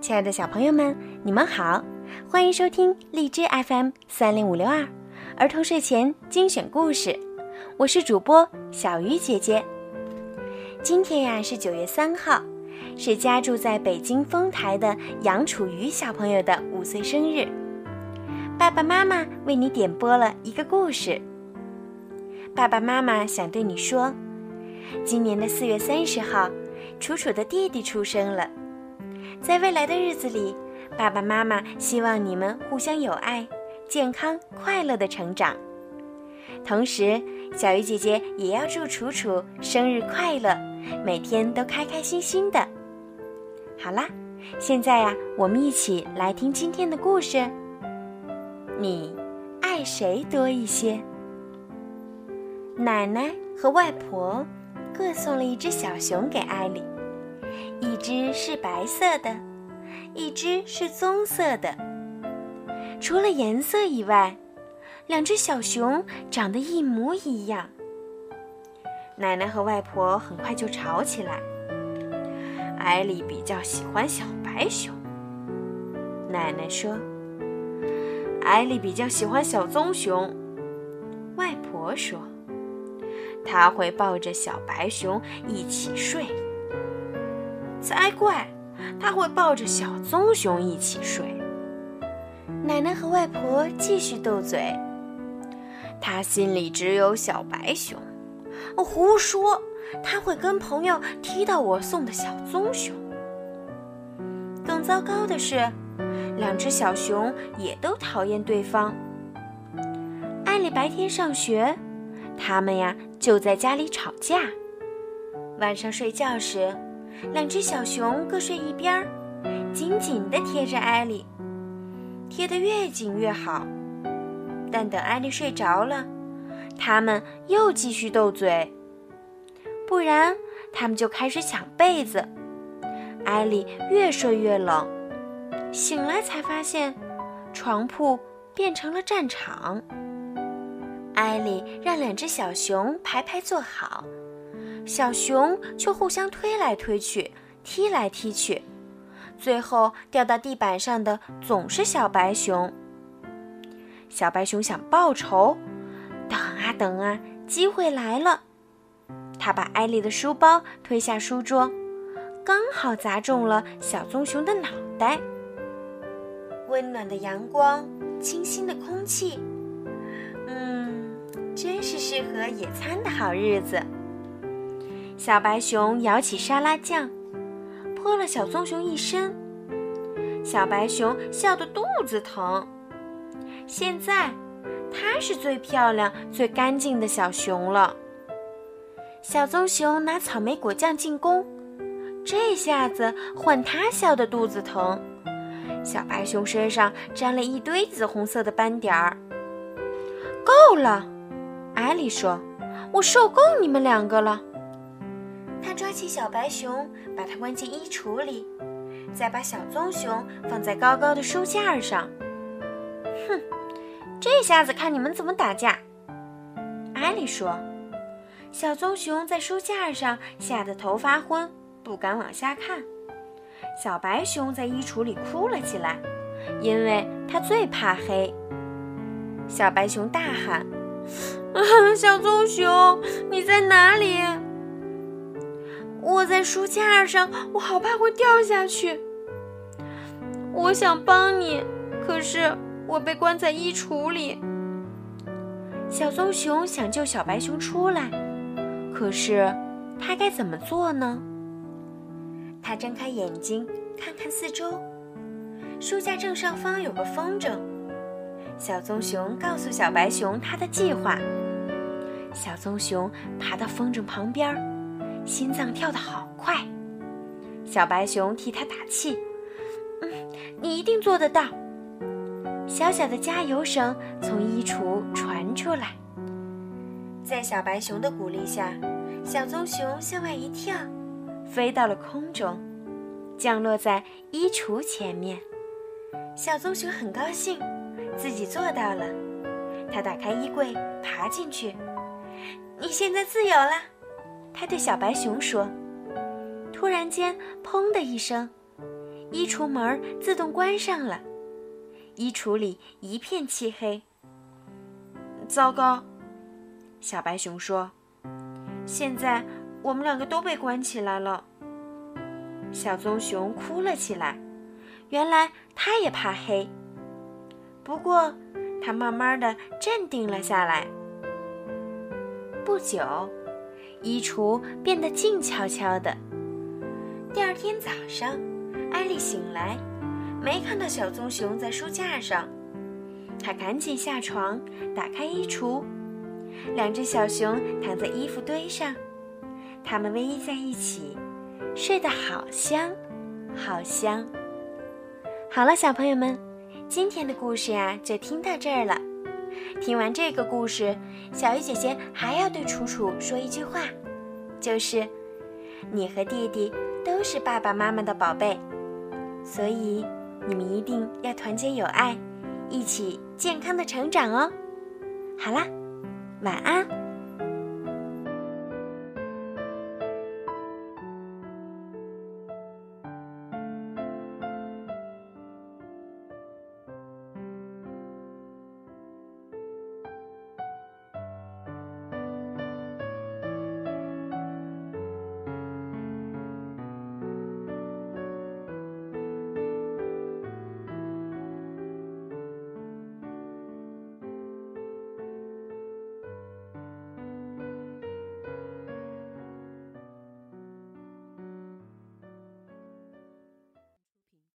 亲爱的小朋友们，你们好，欢迎收听荔枝 FM 三零五六二儿童睡前精选故事，我是主播小鱼姐姐。今天呀是九月三号，是家住在北京丰台的杨楚瑜小朋友的五岁生日。爸爸妈妈为你点播了一个故事。爸爸妈妈想对你说，今年的四月三十号，楚楚的弟弟出生了。在未来的日子里，爸爸妈妈希望你们互相友爱、健康快乐的成长。同时，小鱼姐姐也要祝楚楚生日快乐，每天都开开心心的。好啦，现在呀，我们一起来听今天的故事。你爱谁多一些？奶奶和外婆各送了一只小熊给艾莉。一只是白色的，一只是棕色的。除了颜色以外，两只小熊长得一模一样。奶奶和外婆很快就吵起来。艾莉比较喜欢小白熊，奶奶说。艾莉比较喜欢小棕熊，外婆说。她会抱着小白熊一起睡。才怪！他会抱着小棕熊一起睡。奶奶和外婆继续斗嘴。他心里只有小白熊。胡说！他会跟朋友踢到我送的小棕熊。更糟糕的是，两只小熊也都讨厌对方。艾莉白天上学，他们呀就在家里吵架。晚上睡觉时。两只小熊各睡一边儿，紧紧地贴着艾莉，贴得越紧越好。但等艾莉睡着了，他们又继续斗嘴，不然他们就开始抢被子。艾莉越睡越冷，醒来才发现，床铺变成了战场。艾莉让两只小熊排排坐好。小熊却互相推来推去，踢来踢去，最后掉到地板上的总是小白熊。小白熊想报仇，等啊等啊，机会来了。他把艾丽的书包推下书桌，刚好砸中了小棕熊的脑袋。温暖的阳光，清新的空气，嗯，真是适合野餐的好日子。小白熊舀起沙拉酱，泼了小棕熊一身。小白熊笑得肚子疼。现在，它是最漂亮、最干净的小熊了。小棕熊拿草莓果酱进攻，这下子换它笑得肚子疼。小白熊身上沾了一堆紫红色的斑点儿。够了，艾莉说：“我受够你们两个了。”他抓起小白熊，把它关进衣橱里，再把小棕熊放在高高的书架上。哼，这下子看你们怎么打架！艾莉说。小棕熊在书架上吓得头发昏，不敢往下看。小白熊在衣橱里哭了起来，因为它最怕黑。小白熊大喊：“啊小棕熊，你在哪里？”我在书架上，我好怕会掉下去。我想帮你，可是我被关在衣橱里。小棕熊想救小白熊出来，可是它该怎么做呢？它睁开眼睛，看看四周，书架正上方有个风筝。小棕熊告诉小白熊它的计划。小棕熊爬到风筝旁边。心脏跳得好快，小白熊替他打气：“嗯，你一定做得到。”小小的加油声从衣橱传出来。在小白熊的鼓励下，小棕熊向外一跳，飞到了空中，降落在衣橱前面。小棕熊很高兴，自己做到了。他打开衣柜，爬进去：“你现在自由了。”他对小白熊说：“突然间，砰的一声，衣橱门自动关上了，衣橱里一片漆黑。糟糕，小白熊说：“现在我们两个都被关起来了。”小棕熊哭了起来，原来它也怕黑。不过，它慢慢的镇定了下来。不久，衣橱变得静悄悄的。第二天早上，艾丽醒来，没看到小棕熊在书架上。她赶紧下床，打开衣橱，两只小熊躺在衣服堆上，它们偎依在一起。睡得好香，好香。好了，小朋友们，今天的故事呀就听到这儿了。听完这个故事，小鱼姐姐还要对楚楚说一句话，就是你和弟弟都是爸爸妈妈的宝贝，所以你们一定要团结友爱，一起健康的成长哦。好啦，晚安。